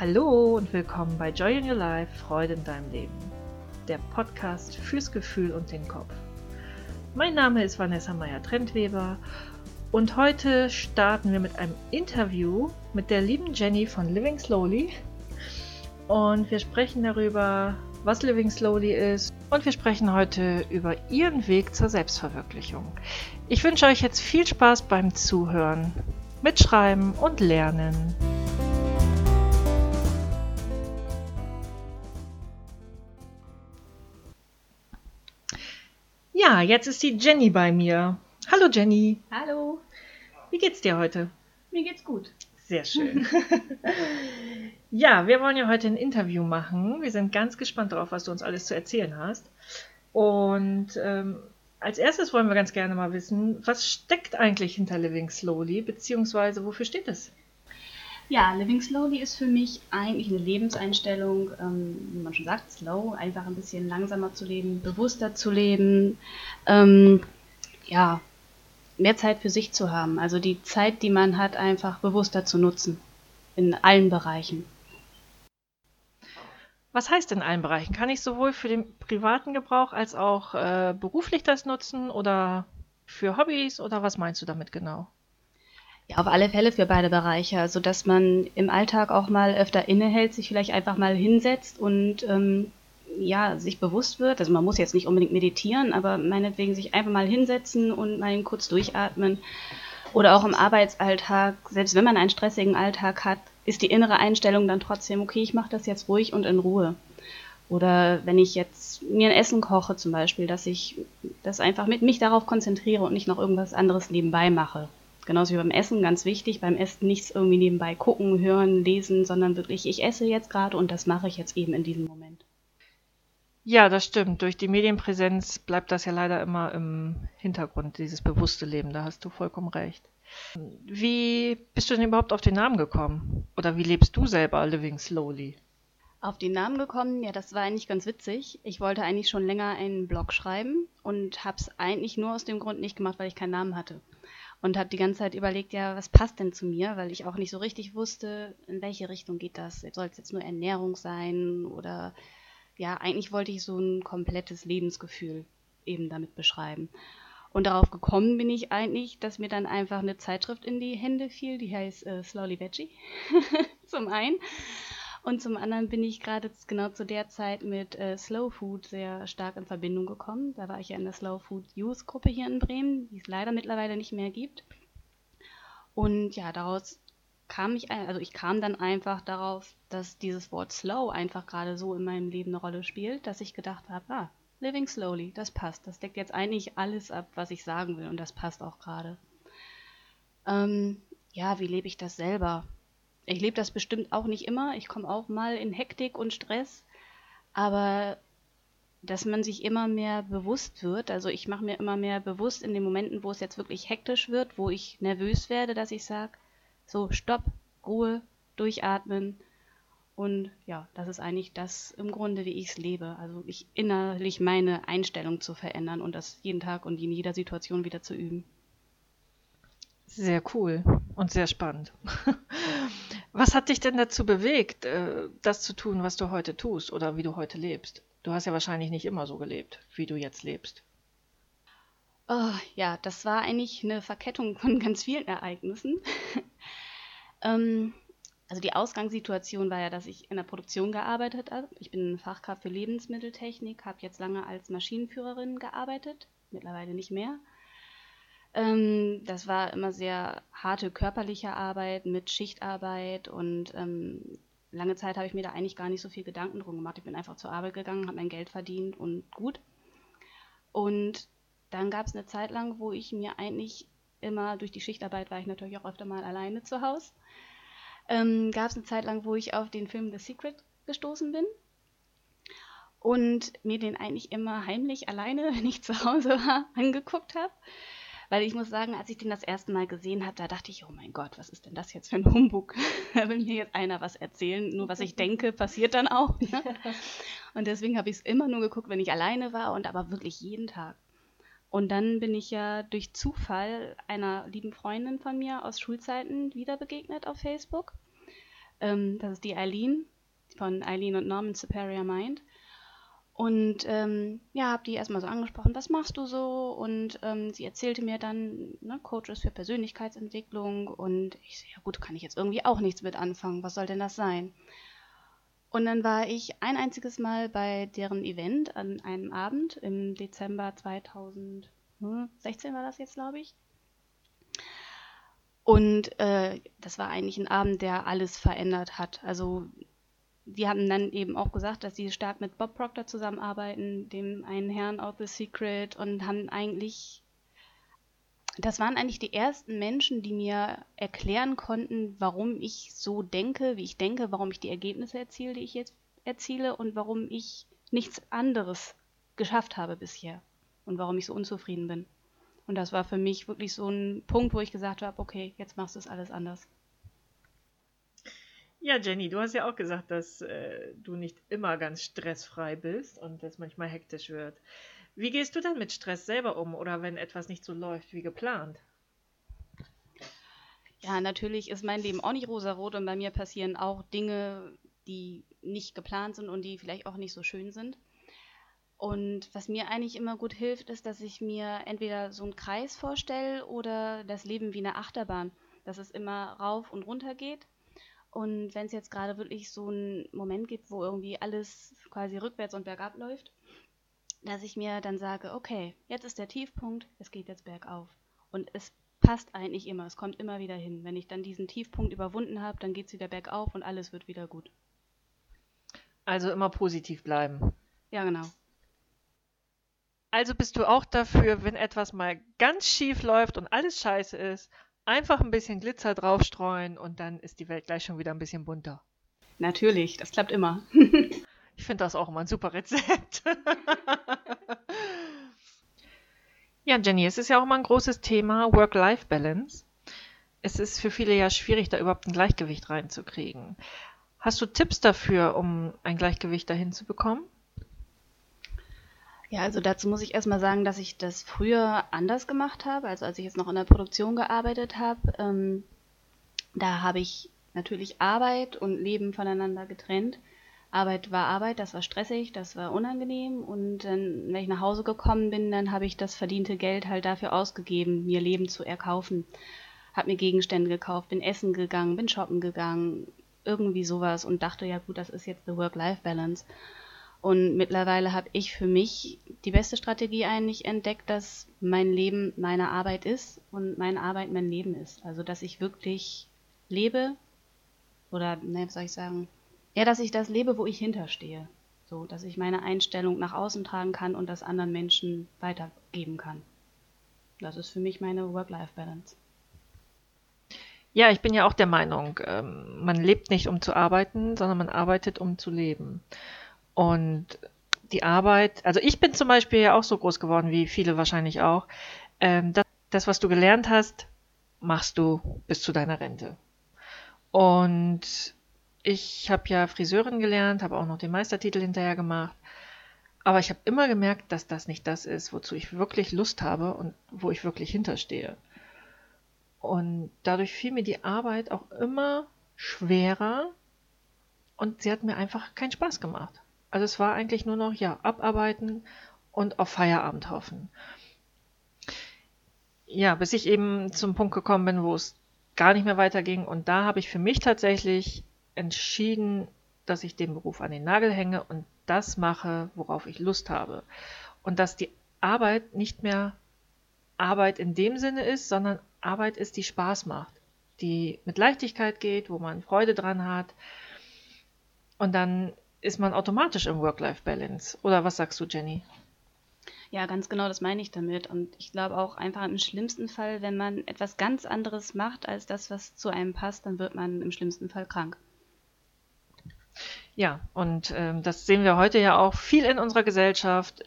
Hallo und willkommen bei Joy in Your Life, Freude in deinem Leben. Der Podcast fürs Gefühl und den Kopf. Mein Name ist Vanessa Meyer-Trentweber und heute starten wir mit einem Interview mit der lieben Jenny von Living Slowly. Und wir sprechen darüber, was Living Slowly ist. Und wir sprechen heute über ihren Weg zur Selbstverwirklichung. Ich wünsche euch jetzt viel Spaß beim Zuhören, Mitschreiben und Lernen. Ja, jetzt ist die Jenny bei mir. Hallo Jenny. Hallo. Wie geht's dir heute? Mir geht's gut. Sehr schön. ja, wir wollen ja heute ein Interview machen. Wir sind ganz gespannt darauf, was du uns alles zu erzählen hast. Und ähm, als erstes wollen wir ganz gerne mal wissen, was steckt eigentlich hinter Living Slowly, beziehungsweise wofür steht es? Ja, Living Slowly ist für mich eigentlich eine Lebenseinstellung, ähm, wie man schon sagt, slow, einfach ein bisschen langsamer zu leben, bewusster zu leben, ähm, ja, mehr Zeit für sich zu haben. Also die Zeit, die man hat, einfach bewusster zu nutzen. In allen Bereichen. Was heißt in allen Bereichen? Kann ich sowohl für den privaten Gebrauch als auch äh, beruflich das nutzen oder für Hobbys oder was meinst du damit genau? Ja, auf alle Fälle für beide Bereiche. Also, dass man im Alltag auch mal öfter innehält, sich vielleicht einfach mal hinsetzt und ähm, ja, sich bewusst wird. Also, man muss jetzt nicht unbedingt meditieren, aber meinetwegen sich einfach mal hinsetzen und mal kurz durchatmen. Oder auch im Arbeitsalltag, selbst wenn man einen stressigen Alltag hat, ist die innere Einstellung dann trotzdem, okay, ich mache das jetzt ruhig und in Ruhe. Oder wenn ich jetzt mir ein Essen koche zum Beispiel, dass ich das einfach mit mich darauf konzentriere und nicht noch irgendwas anderes nebenbei mache. Genauso wie beim Essen, ganz wichtig, beim Essen nichts irgendwie nebenbei gucken, hören, lesen, sondern wirklich, ich esse jetzt gerade und das mache ich jetzt eben in diesem Moment. Ja, das stimmt. Durch die Medienpräsenz bleibt das ja leider immer im Hintergrund, dieses bewusste Leben. Da hast du vollkommen recht. Wie bist du denn überhaupt auf den Namen gekommen? Oder wie lebst du selber Living Slowly? Auf den Namen gekommen, ja, das war eigentlich ganz witzig. Ich wollte eigentlich schon länger einen Blog schreiben und habe es eigentlich nur aus dem Grund nicht gemacht, weil ich keinen Namen hatte und habe die ganze Zeit überlegt, ja, was passt denn zu mir, weil ich auch nicht so richtig wusste, in welche Richtung geht das. Soll es jetzt nur Ernährung sein oder ja, eigentlich wollte ich so ein komplettes Lebensgefühl eben damit beschreiben. Und darauf gekommen bin ich eigentlich, dass mir dann einfach eine Zeitschrift in die Hände fiel, die heißt äh, Slowly Veggie zum einen. Und zum anderen bin ich gerade genau zu der Zeit mit äh, Slow Food sehr stark in Verbindung gekommen. Da war ich ja in der Slow Food Youth Gruppe hier in Bremen, die es leider mittlerweile nicht mehr gibt. Und ja, daraus kam ich, also ich kam dann einfach darauf, dass dieses Wort Slow einfach gerade so in meinem Leben eine Rolle spielt, dass ich gedacht habe, ah, Living Slowly, das passt. Das deckt jetzt eigentlich alles ab, was ich sagen will und das passt auch gerade. Ähm, ja, wie lebe ich das selber? Ich lebe das bestimmt auch nicht immer. Ich komme auch mal in Hektik und Stress. Aber dass man sich immer mehr bewusst wird, also ich mache mir immer mehr bewusst in den Momenten, wo es jetzt wirklich hektisch wird, wo ich nervös werde, dass ich sage, so, stopp, Ruhe, durchatmen. Und ja, das ist eigentlich das im Grunde, wie ich es lebe. Also ich innerlich meine Einstellung zu verändern und das jeden Tag und in jeder Situation wieder zu üben. Sehr cool und sehr spannend. Was hat dich denn dazu bewegt, äh, das zu tun, was du heute tust oder wie du heute lebst? Du hast ja wahrscheinlich nicht immer so gelebt, wie du jetzt lebst. Oh, ja, das war eigentlich eine Verkettung von ganz vielen Ereignissen. ähm, also die Ausgangssituation war ja, dass ich in der Produktion gearbeitet habe. Ich bin Fachkraft für Lebensmitteltechnik, habe jetzt lange als Maschinenführerin gearbeitet, mittlerweile nicht mehr. Ähm, das war immer sehr harte körperliche Arbeit mit Schichtarbeit und ähm, lange Zeit habe ich mir da eigentlich gar nicht so viel Gedanken drum gemacht. Ich bin einfach zur Arbeit gegangen, habe mein Geld verdient und gut. Und dann gab es eine Zeit lang, wo ich mir eigentlich immer durch die Schichtarbeit war ich natürlich auch öfter mal alleine zu Hause. Ähm, gab es eine Zeit lang, wo ich auf den Film The Secret gestoßen bin und mir den eigentlich immer heimlich alleine, wenn ich zu Hause war, angeguckt habe. Weil ich muss sagen, als ich den das erste Mal gesehen habe, da dachte ich, oh mein Gott, was ist denn das jetzt für ein Humbug? da will mir jetzt einer was erzählen. Nur was ich denke, passiert dann auch. Ne? Und deswegen habe ich es immer nur geguckt, wenn ich alleine war und aber wirklich jeden Tag. Und dann bin ich ja durch Zufall einer lieben Freundin von mir aus Schulzeiten wieder begegnet auf Facebook. Ähm, das ist die Eileen von Eileen und Norman Superior Mind. Und ähm, ja, habe die erstmal so angesprochen, was machst du so? Und ähm, sie erzählte mir dann, ne, Coaches für Persönlichkeitsentwicklung. Und ich so, ja gut, kann ich jetzt irgendwie auch nichts mit anfangen. Was soll denn das sein? Und dann war ich ein einziges Mal bei deren Event an einem Abend im Dezember 2016 war das jetzt, glaube ich. Und äh, das war eigentlich ein Abend, der alles verändert hat. Also die haben dann eben auch gesagt, dass sie stark mit Bob Proctor zusammenarbeiten, dem einen Herrn aus The Secret und haben eigentlich, das waren eigentlich die ersten Menschen, die mir erklären konnten, warum ich so denke, wie ich denke, warum ich die Ergebnisse erziele, die ich jetzt erziele und warum ich nichts anderes geschafft habe bisher und warum ich so unzufrieden bin. Und das war für mich wirklich so ein Punkt, wo ich gesagt habe, okay, jetzt machst du es alles anders. Ja, Jenny, du hast ja auch gesagt, dass äh, du nicht immer ganz stressfrei bist und es manchmal hektisch wird. Wie gehst du denn mit Stress selber um oder wenn etwas nicht so läuft wie geplant? Ja, natürlich ist mein Leben auch nicht rosarot und bei mir passieren auch Dinge, die nicht geplant sind und die vielleicht auch nicht so schön sind. Und was mir eigentlich immer gut hilft, ist, dass ich mir entweder so einen Kreis vorstelle oder das Leben wie eine Achterbahn, dass es immer rauf und runter geht und wenn es jetzt gerade wirklich so einen Moment gibt, wo irgendwie alles quasi rückwärts und bergab läuft, dass ich mir dann sage, okay, jetzt ist der Tiefpunkt, es geht jetzt bergauf. Und es passt eigentlich immer, es kommt immer wieder hin. Wenn ich dann diesen Tiefpunkt überwunden habe, dann geht es wieder bergauf und alles wird wieder gut. Also immer positiv bleiben. Ja, genau. Also bist du auch dafür, wenn etwas mal ganz schief läuft und alles scheiße ist, Einfach ein bisschen Glitzer draufstreuen und dann ist die Welt gleich schon wieder ein bisschen bunter. Natürlich, das klappt immer. ich finde das auch immer ein super Rezept. ja, Jenny, es ist ja auch immer ein großes Thema Work-Life-Balance. Es ist für viele ja schwierig, da überhaupt ein Gleichgewicht reinzukriegen. Hast du Tipps dafür, um ein Gleichgewicht dahin zu bekommen? Ja, also dazu muss ich erstmal sagen, dass ich das früher anders gemacht habe. Also als ich jetzt noch in der Produktion gearbeitet habe, ähm, da habe ich natürlich Arbeit und Leben voneinander getrennt. Arbeit war Arbeit, das war stressig, das war unangenehm und dann, wenn ich nach Hause gekommen bin, dann habe ich das verdiente Geld halt dafür ausgegeben, mir Leben zu erkaufen. Hab mir Gegenstände gekauft, bin essen gegangen, bin shoppen gegangen, irgendwie sowas und dachte, ja gut, das ist jetzt the Work-Life-Balance. Und mittlerweile habe ich für mich die beste Strategie eigentlich entdeckt, dass mein Leben meine Arbeit ist und meine Arbeit mein Leben ist. Also dass ich wirklich lebe oder, ne, was soll ich sagen, ja, dass ich das lebe, wo ich hinterstehe. So, dass ich meine Einstellung nach außen tragen kann und das anderen Menschen weitergeben kann. Das ist für mich meine Work-Life-Balance. Ja, ich bin ja auch der Meinung, ähm, man lebt nicht, um zu arbeiten, sondern man arbeitet, um zu leben. Und die Arbeit, also ich bin zum Beispiel ja auch so groß geworden, wie viele wahrscheinlich auch. Ähm, das, das, was du gelernt hast, machst du bis zu deiner Rente. Und ich habe ja Friseurin gelernt, habe auch noch den Meistertitel hinterher gemacht. Aber ich habe immer gemerkt, dass das nicht das ist, wozu ich wirklich Lust habe und wo ich wirklich hinterstehe. Und dadurch fiel mir die Arbeit auch immer schwerer und sie hat mir einfach keinen Spaß gemacht. Also es war eigentlich nur noch, ja, abarbeiten und auf Feierabend hoffen. Ja, bis ich eben zum Punkt gekommen bin, wo es gar nicht mehr weiterging. Und da habe ich für mich tatsächlich entschieden, dass ich den Beruf an den Nagel hänge und das mache, worauf ich Lust habe. Und dass die Arbeit nicht mehr Arbeit in dem Sinne ist, sondern Arbeit ist, die Spaß macht, die mit Leichtigkeit geht, wo man Freude dran hat. Und dann ist man automatisch im Work-Life-Balance. Oder was sagst du, Jenny? Ja, ganz genau, das meine ich damit. Und ich glaube auch einfach im schlimmsten Fall, wenn man etwas ganz anderes macht als das, was zu einem passt, dann wird man im schlimmsten Fall krank. Ja, und ähm, das sehen wir heute ja auch viel in unserer Gesellschaft.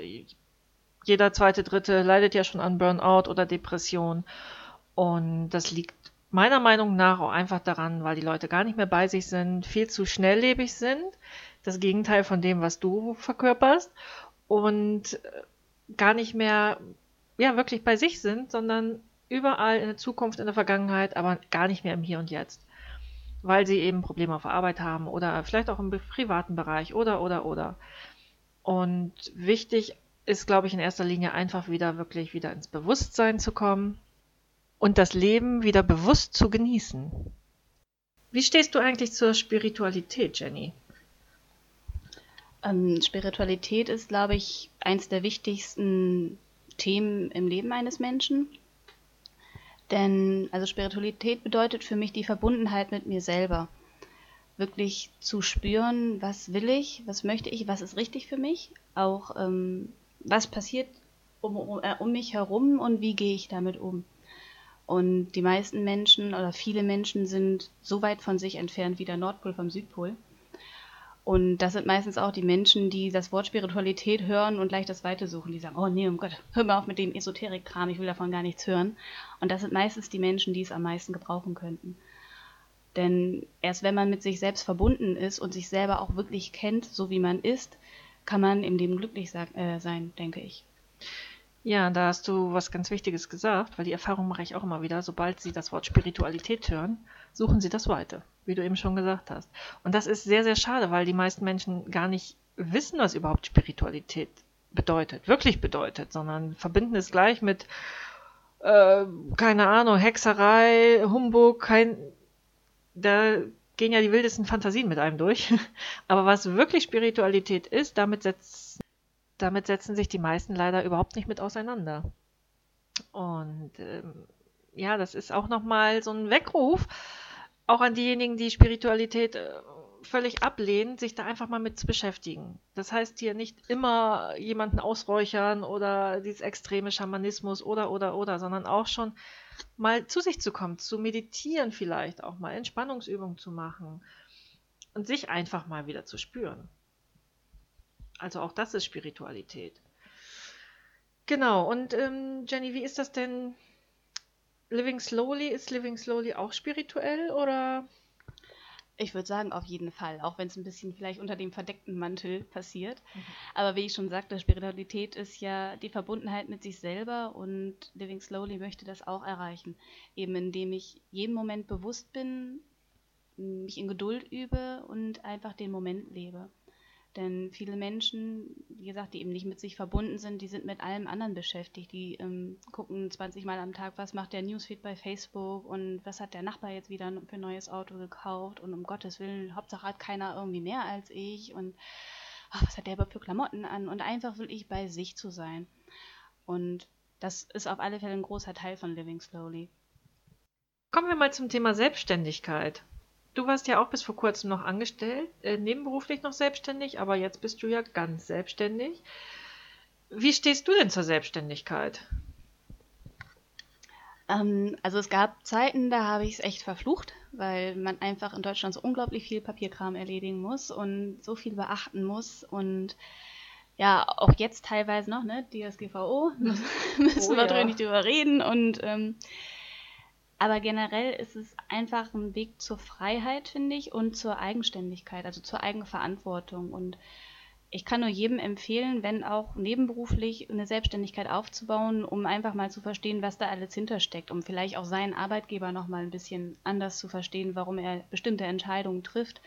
Jeder zweite, dritte leidet ja schon an Burnout oder Depression. Und das liegt meiner Meinung nach auch einfach daran, weil die Leute gar nicht mehr bei sich sind, viel zu schnelllebig sind das Gegenteil von dem, was du verkörperst und äh, gar nicht mehr ja wirklich bei sich sind, sondern überall in der Zukunft, in der Vergangenheit, aber gar nicht mehr im Hier und Jetzt. weil sie eben Probleme auf der Arbeit haben oder vielleicht auch im privaten Bereich oder, oder, oder. Und wichtig ist, glaube ich, in erster Linie einfach wieder wirklich wieder ins Bewusstsein zu kommen und das Leben wieder bewusst zu genießen. Wie stehst du eigentlich zur Spiritualität, Jenny? Ähm, Spiritualität ist, glaube ich, eins der wichtigsten Themen im Leben eines Menschen. Denn also Spiritualität bedeutet für mich die Verbundenheit mit mir selber. Wirklich zu spüren, was will ich, was möchte ich, was ist richtig für mich, auch ähm, was passiert um, um, äh, um mich herum und wie gehe ich damit um. Und die meisten Menschen oder viele Menschen sind so weit von sich entfernt wie der Nordpol vom Südpol. Und das sind meistens auch die Menschen, die das Wort Spiritualität hören und gleich das Weite suchen. Die sagen, oh nee, um Gott, hör mal auf mit dem Esoterik-Kram, ich will davon gar nichts hören. Und das sind meistens die Menschen, die es am meisten gebrauchen könnten. Denn erst wenn man mit sich selbst verbunden ist und sich selber auch wirklich kennt, so wie man ist, kann man im Leben glücklich äh, sein, denke ich. Ja, da hast du was ganz Wichtiges gesagt, weil die Erfahrung mache ich auch immer wieder. Sobald Sie das Wort Spiritualität hören, suchen Sie das Weite, wie du eben schon gesagt hast. Und das ist sehr, sehr schade, weil die meisten Menschen gar nicht wissen, was überhaupt Spiritualität bedeutet, wirklich bedeutet, sondern verbinden es gleich mit, äh, keine Ahnung, Hexerei, Humbug, kein, da gehen ja die wildesten Fantasien mit einem durch. Aber was wirklich Spiritualität ist, damit setzt damit setzen sich die meisten leider überhaupt nicht mit auseinander. Und ähm, ja, das ist auch nochmal so ein Weckruf, auch an diejenigen, die Spiritualität äh, völlig ablehnen, sich da einfach mal mit zu beschäftigen. Das heißt hier nicht immer jemanden ausräuchern oder dieses extreme Schamanismus oder oder oder, sondern auch schon mal zu sich zu kommen, zu meditieren vielleicht auch mal, Entspannungsübungen zu machen und sich einfach mal wieder zu spüren. Also auch das ist Spiritualität. Genau, und ähm, Jenny, wie ist das denn? Living Slowly, ist Living Slowly auch spirituell oder? Ich würde sagen, auf jeden Fall, auch wenn es ein bisschen vielleicht unter dem verdeckten Mantel passiert. Mhm. Aber wie ich schon sagte, Spiritualität ist ja die Verbundenheit mit sich selber und Living Slowly möchte das auch erreichen. Eben indem ich jeden Moment bewusst bin, mich in Geduld übe und einfach den Moment lebe. Denn viele Menschen, wie gesagt, die eben nicht mit sich verbunden sind, die sind mit allem anderen beschäftigt. Die ähm, gucken 20 Mal am Tag, was macht der Newsfeed bei Facebook und was hat der Nachbar jetzt wieder für ein neues Auto gekauft und um Gottes Willen, Hauptsache hat keiner irgendwie mehr als ich und ach, was hat der überhaupt für Klamotten an und einfach wirklich bei sich zu sein. Und das ist auf alle Fälle ein großer Teil von Living Slowly. Kommen wir mal zum Thema Selbstständigkeit. Du warst ja auch bis vor kurzem noch angestellt, äh, nebenberuflich noch selbstständig, aber jetzt bist du ja ganz selbstständig. Wie stehst du denn zur Selbstständigkeit? Ähm, also es gab Zeiten, da habe ich es echt verflucht, weil man einfach in Deutschland so unglaublich viel Papierkram erledigen muss und so viel beachten muss und ja, auch jetzt teilweise noch, ne, DSGVO, müssen oh, wir ja. nicht drüber reden und ähm, aber generell ist es einfach ein Weg zur Freiheit, finde ich, und zur Eigenständigkeit, also zur Eigenverantwortung. Und ich kann nur jedem empfehlen, wenn auch nebenberuflich eine Selbstständigkeit aufzubauen, um einfach mal zu verstehen, was da alles hintersteckt, um vielleicht auch seinen Arbeitgeber noch mal ein bisschen anders zu verstehen, warum er bestimmte Entscheidungen trifft,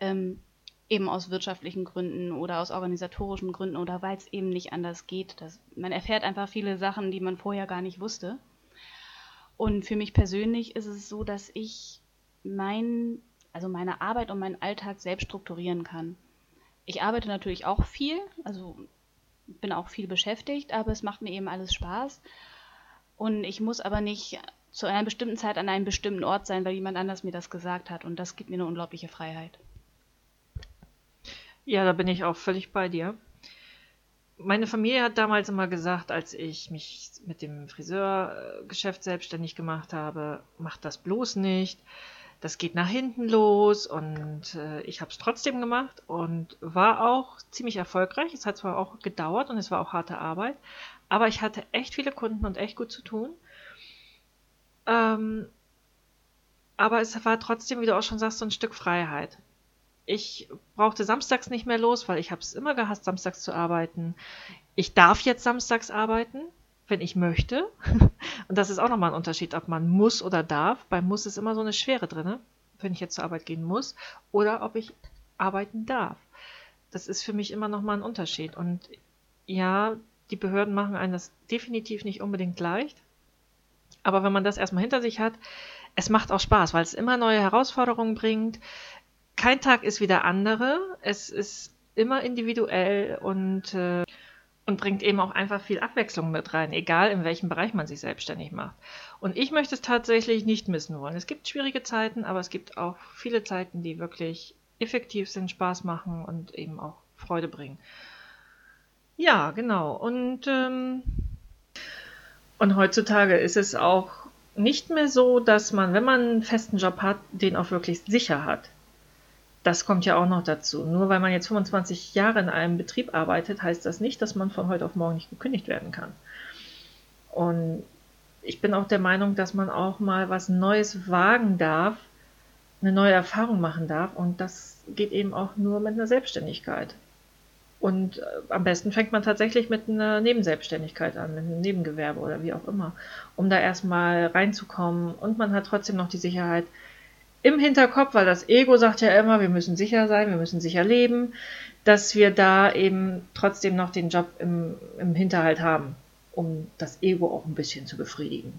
ähm, eben aus wirtschaftlichen Gründen oder aus organisatorischen Gründen oder weil es eben nicht anders geht. Das, man erfährt einfach viele Sachen, die man vorher gar nicht wusste. Und für mich persönlich ist es so, dass ich mein, also meine Arbeit und meinen Alltag selbst strukturieren kann. Ich arbeite natürlich auch viel, also bin auch viel beschäftigt, aber es macht mir eben alles Spaß. Und ich muss aber nicht zu einer bestimmten Zeit an einem bestimmten Ort sein, weil jemand anders mir das gesagt hat. Und das gibt mir eine unglaubliche Freiheit. Ja, da bin ich auch völlig bei dir meine Familie hat damals immer gesagt, als ich mich mit dem Friseurgeschäft selbstständig gemacht habe, mach das bloß nicht. Das geht nach hinten los und äh, ich habe es trotzdem gemacht und war auch ziemlich erfolgreich. Es hat zwar auch gedauert und es war auch harte Arbeit, aber ich hatte echt viele Kunden und echt gut zu tun. Ähm, aber es war trotzdem, wie du auch schon sagst, so ein Stück Freiheit. Ich brauchte samstags nicht mehr los, weil ich habe es immer gehasst, samstags zu arbeiten. Ich darf jetzt samstags arbeiten, wenn ich möchte. Und das ist auch nochmal ein Unterschied, ob man muss oder darf. Bei muss ist immer so eine Schwere drin. wenn ich jetzt zur Arbeit gehen muss, oder ob ich arbeiten darf. Das ist für mich immer nochmal ein Unterschied. Und ja, die Behörden machen einem das definitiv nicht unbedingt leicht. Aber wenn man das erstmal hinter sich hat, es macht auch Spaß, weil es immer neue Herausforderungen bringt. Kein Tag ist wie der andere. Es ist immer individuell und, äh, und bringt eben auch einfach viel Abwechslung mit rein, egal in welchem Bereich man sich selbstständig macht. Und ich möchte es tatsächlich nicht missen wollen. Es gibt schwierige Zeiten, aber es gibt auch viele Zeiten, die wirklich effektiv sind, Spaß machen und eben auch Freude bringen. Ja, genau. Und, ähm, und heutzutage ist es auch nicht mehr so, dass man, wenn man einen festen Job hat, den auch wirklich sicher hat. Das kommt ja auch noch dazu. Nur weil man jetzt 25 Jahre in einem Betrieb arbeitet, heißt das nicht, dass man von heute auf morgen nicht gekündigt werden kann. Und ich bin auch der Meinung, dass man auch mal was Neues wagen darf, eine neue Erfahrung machen darf. Und das geht eben auch nur mit einer Selbstständigkeit. Und äh, am besten fängt man tatsächlich mit einer Nebenselbstständigkeit an, mit einem Nebengewerbe oder wie auch immer, um da erstmal reinzukommen. Und man hat trotzdem noch die Sicherheit im Hinterkopf, weil das Ego sagt ja immer, wir müssen sicher sein, wir müssen sicher leben, dass wir da eben trotzdem noch den Job im, im Hinterhalt haben, um das Ego auch ein bisschen zu befriedigen.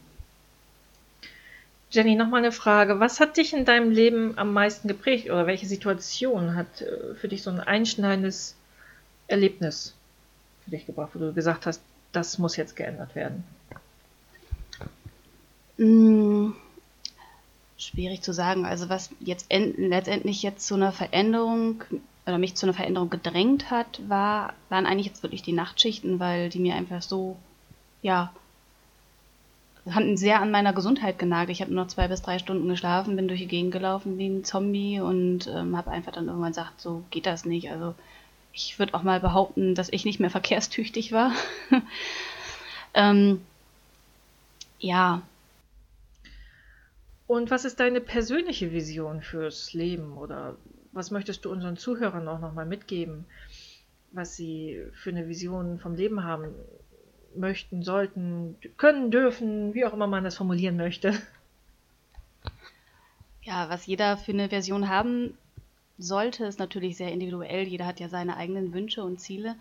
Jenny, nochmal eine Frage. Was hat dich in deinem Leben am meisten geprägt oder welche Situation hat äh, für dich so ein einschneidendes Erlebnis für dich gebracht, wo du gesagt hast, das muss jetzt geändert werden? Schwierig zu sagen. Also was jetzt letztendlich jetzt zu einer Veränderung oder mich zu einer Veränderung gedrängt hat, war, waren eigentlich jetzt wirklich die Nachtschichten, weil die mir einfach so, ja, haben sehr an meiner Gesundheit genagt. Ich habe nur noch zwei bis drei Stunden geschlafen, bin durch die Gegend gelaufen wie ein Zombie und ähm, habe einfach dann irgendwann gesagt, so geht das nicht. Also ich würde auch mal behaupten, dass ich nicht mehr verkehrstüchtig war. ähm, ja. Und was ist deine persönliche Vision fürs Leben oder was möchtest du unseren Zuhörern auch nochmal mitgeben, was sie für eine Vision vom Leben haben möchten, sollten, können, dürfen, wie auch immer man das formulieren möchte? Ja, was jeder für eine Version haben sollte, ist natürlich sehr individuell. Jeder hat ja seine eigenen Wünsche und Ziele.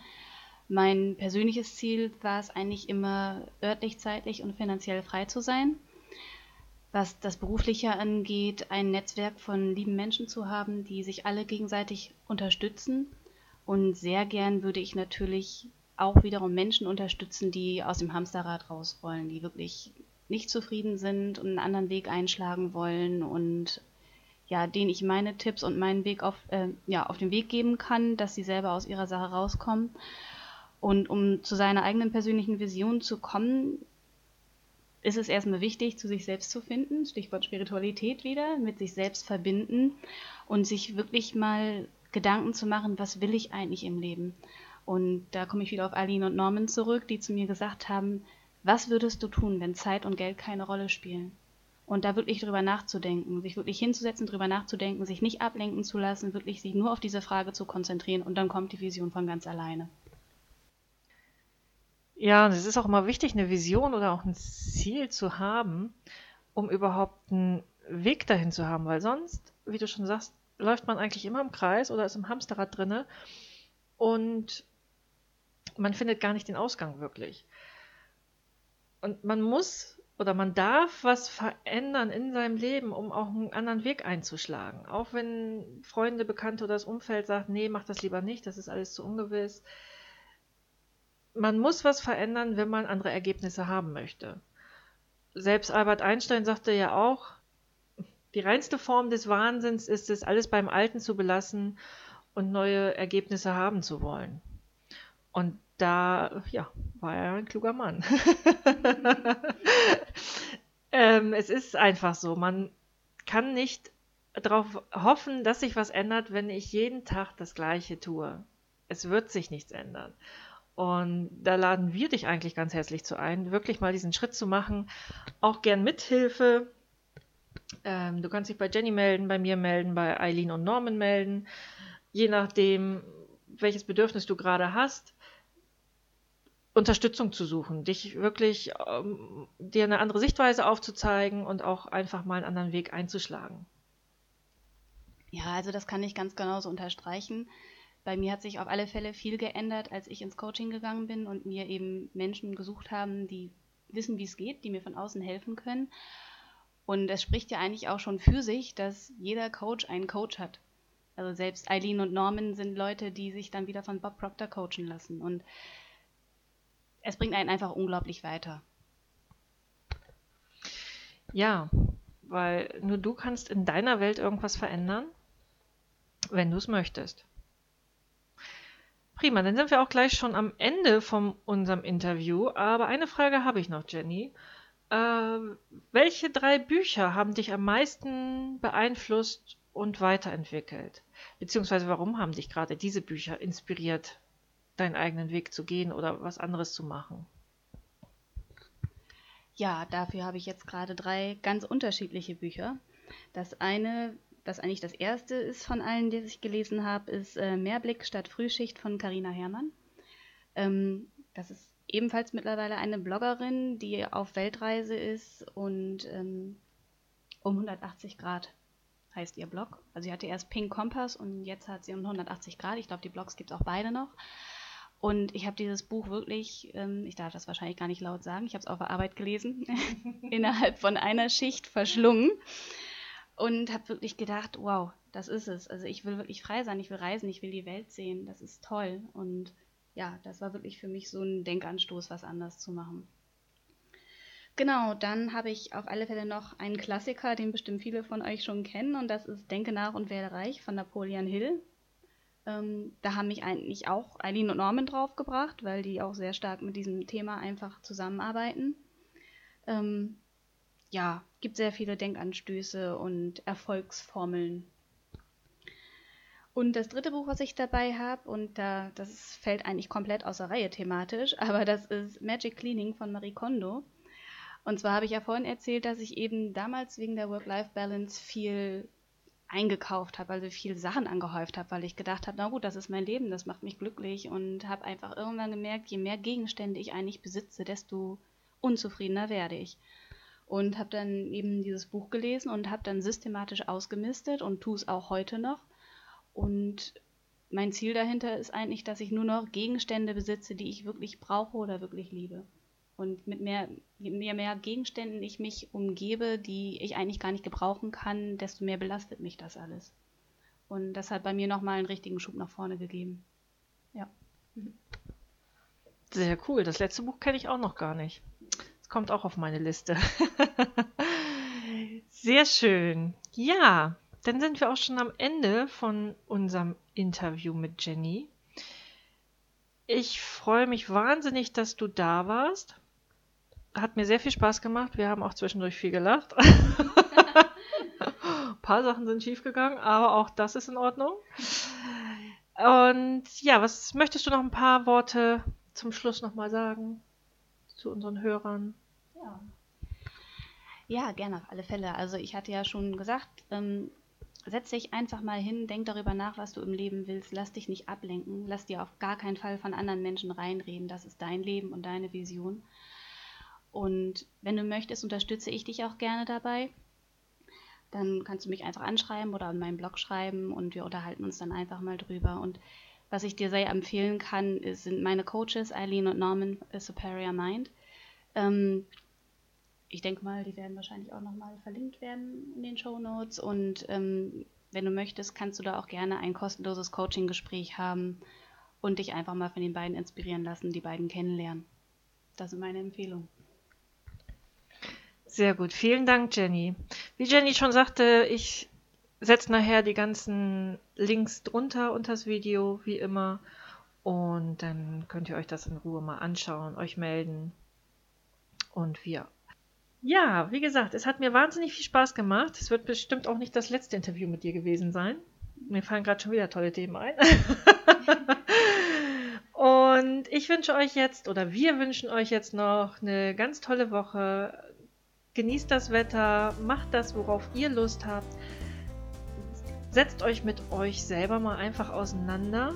Mein persönliches Ziel war es eigentlich immer, örtlich, zeitlich und finanziell frei zu sein. Was das Berufliche angeht, ein Netzwerk von lieben Menschen zu haben, die sich alle gegenseitig unterstützen. Und sehr gern würde ich natürlich auch wiederum Menschen unterstützen, die aus dem Hamsterrad raus wollen, die wirklich nicht zufrieden sind und einen anderen Weg einschlagen wollen und ja, denen ich meine Tipps und meinen Weg auf, äh, ja, auf den Weg geben kann, dass sie selber aus ihrer Sache rauskommen. Und um zu seiner eigenen persönlichen Vision zu kommen, ist es erstmal wichtig, zu sich selbst zu finden, Stichwort Spiritualität wieder, mit sich selbst verbinden und sich wirklich mal Gedanken zu machen, was will ich eigentlich im Leben? Und da komme ich wieder auf Aline und Norman zurück, die zu mir gesagt haben, was würdest du tun, wenn Zeit und Geld keine Rolle spielen? Und da wirklich drüber nachzudenken, sich wirklich hinzusetzen, drüber nachzudenken, sich nicht ablenken zu lassen, wirklich sich nur auf diese Frage zu konzentrieren und dann kommt die Vision von ganz alleine. Ja, und es ist auch immer wichtig, eine Vision oder auch ein Ziel zu haben, um überhaupt einen Weg dahin zu haben, weil sonst, wie du schon sagst, läuft man eigentlich immer im Kreis oder ist im Hamsterrad drinne und man findet gar nicht den Ausgang wirklich. Und man muss oder man darf was verändern in seinem Leben, um auch einen anderen Weg einzuschlagen. Auch wenn Freunde, Bekannte oder das Umfeld sagt, nee, mach das lieber nicht, das ist alles zu ungewiss. Man muss was verändern, wenn man andere Ergebnisse haben möchte. Selbst Albert Einstein sagte ja auch, die reinste Form des Wahnsinns ist es, alles beim Alten zu belassen und neue Ergebnisse haben zu wollen. Und da, ja, war er ein kluger Mann. ähm, es ist einfach so, man kann nicht darauf hoffen, dass sich was ändert, wenn ich jeden Tag das Gleiche tue. Es wird sich nichts ändern. Und da laden wir dich eigentlich ganz herzlich zu ein, wirklich mal diesen Schritt zu machen. Auch gern Mithilfe. Ähm, du kannst dich bei Jenny melden, bei mir melden, bei Eileen und Norman melden. Je nachdem, welches Bedürfnis du gerade hast. Unterstützung zu suchen, dich wirklich ähm, dir eine andere Sichtweise aufzuzeigen und auch einfach mal einen anderen Weg einzuschlagen. Ja, also das kann ich ganz genauso unterstreichen. Bei mir hat sich auf alle Fälle viel geändert, als ich ins Coaching gegangen bin und mir eben Menschen gesucht haben, die wissen, wie es geht, die mir von außen helfen können. Und es spricht ja eigentlich auch schon für sich, dass jeder Coach einen Coach hat. Also selbst Eileen und Norman sind Leute, die sich dann wieder von Bob Proctor coachen lassen. Und es bringt einen einfach unglaublich weiter. Ja, weil nur du kannst in deiner Welt irgendwas verändern, wenn du es möchtest. Prima, dann sind wir auch gleich schon am Ende von unserem Interview. Aber eine Frage habe ich noch, Jenny. Äh, welche drei Bücher haben dich am meisten beeinflusst und weiterentwickelt? Beziehungsweise warum haben dich gerade diese Bücher inspiriert, deinen eigenen Weg zu gehen oder was anderes zu machen? Ja, dafür habe ich jetzt gerade drei ganz unterschiedliche Bücher. Das eine, was eigentlich das erste ist von allen, die ich gelesen habe, ist äh, Mehrblick statt Frühschicht von Carina Herrmann. Ähm, das ist ebenfalls mittlerweile eine Bloggerin, die auf Weltreise ist und ähm, um 180 Grad heißt ihr Blog. Also sie hatte erst Pink Kompass und jetzt hat sie um 180 Grad. Ich glaube, die Blogs gibt es auch beide noch. Und ich habe dieses Buch wirklich, ähm, ich darf das wahrscheinlich gar nicht laut sagen, ich habe es auf der Arbeit gelesen, innerhalb von einer Schicht verschlungen und habe wirklich gedacht, wow, das ist es. Also ich will wirklich frei sein, ich will reisen, ich will die Welt sehen, das ist toll. Und ja, das war wirklich für mich so ein Denkanstoß, was anders zu machen. Genau, dann habe ich auf alle Fälle noch einen Klassiker, den bestimmt viele von euch schon kennen, und das ist Denke nach und werde reich von Napoleon Hill. Ähm, da haben mich eigentlich auch Eileen und Norman draufgebracht, weil die auch sehr stark mit diesem Thema einfach zusammenarbeiten. Ähm, ja, gibt sehr viele Denkanstöße und Erfolgsformeln. Und das dritte Buch, was ich dabei habe, und da, das fällt eigentlich komplett außer Reihe thematisch, aber das ist Magic Cleaning von Marie Kondo. Und zwar habe ich ja vorhin erzählt, dass ich eben damals wegen der Work-Life-Balance viel eingekauft habe, also viel Sachen angehäuft habe, weil ich gedacht habe, na gut, das ist mein Leben, das macht mich glücklich und habe einfach irgendwann gemerkt, je mehr Gegenstände ich eigentlich besitze, desto unzufriedener werde ich. Und habe dann eben dieses Buch gelesen und habe dann systematisch ausgemistet und tue es auch heute noch. Und mein Ziel dahinter ist eigentlich, dass ich nur noch Gegenstände besitze, die ich wirklich brauche oder wirklich liebe. Und mit mehr, je mehr Gegenständen ich mich umgebe, die ich eigentlich gar nicht gebrauchen kann, desto mehr belastet mich das alles. Und das hat bei mir nochmal einen richtigen Schub nach vorne gegeben. Ja. Sehr cool. Das letzte Buch kenne ich auch noch gar nicht. Es kommt auch auf meine Liste. Sehr schön. Ja, dann sind wir auch schon am Ende von unserem Interview mit Jenny. Ich freue mich wahnsinnig, dass du da warst hat mir sehr viel Spaß gemacht. Wir haben auch zwischendurch viel gelacht. Ein paar Sachen sind schiefgegangen, aber auch das ist in Ordnung. Und ja, was möchtest du noch ein paar Worte zum Schluss nochmal sagen zu unseren Hörern? Ja. ja, gerne auf alle Fälle. Also ich hatte ja schon gesagt, ähm, setz dich einfach mal hin, denk darüber nach, was du im Leben willst, lass dich nicht ablenken, lass dir auf gar keinen Fall von anderen Menschen reinreden, das ist dein Leben und deine Vision. Und wenn du möchtest, unterstütze ich dich auch gerne dabei. Dann kannst du mich einfach anschreiben oder an meinen Blog schreiben und wir unterhalten uns dann einfach mal drüber. Und was ich dir sehr empfehlen kann, sind meine Coaches, Eileen und Norman Superior Mind. Ähm, ich denke mal, die werden wahrscheinlich auch nochmal verlinkt werden in den Show Notes. Und ähm, wenn du möchtest, kannst du da auch gerne ein kostenloses Coaching-Gespräch haben und dich einfach mal von den beiden inspirieren lassen, die beiden kennenlernen. Das sind meine Empfehlungen. Sehr gut, vielen Dank, Jenny. Wie Jenny schon sagte, ich setze nachher die ganzen Links drunter unter das Video, wie immer. Und dann könnt ihr euch das in Ruhe mal anschauen, euch melden. Und wir. Ja, wie gesagt, es hat mir wahnsinnig viel Spaß gemacht. Es wird bestimmt auch nicht das letzte Interview mit dir gewesen sein. Mir fallen gerade schon wieder tolle Themen ein. Und ich wünsche euch jetzt, oder wir wünschen euch jetzt noch eine ganz tolle Woche Genießt das Wetter, macht das, worauf ihr Lust habt. Setzt euch mit euch selber mal einfach auseinander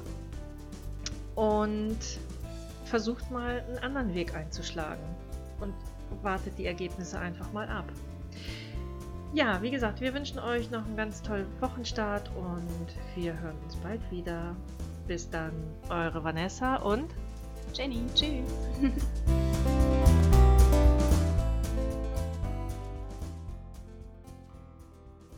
und versucht mal einen anderen Weg einzuschlagen und wartet die Ergebnisse einfach mal ab. Ja, wie gesagt, wir wünschen euch noch einen ganz tollen Wochenstart und wir hören uns bald wieder. Bis dann, eure Vanessa und Jenny. Tschüss.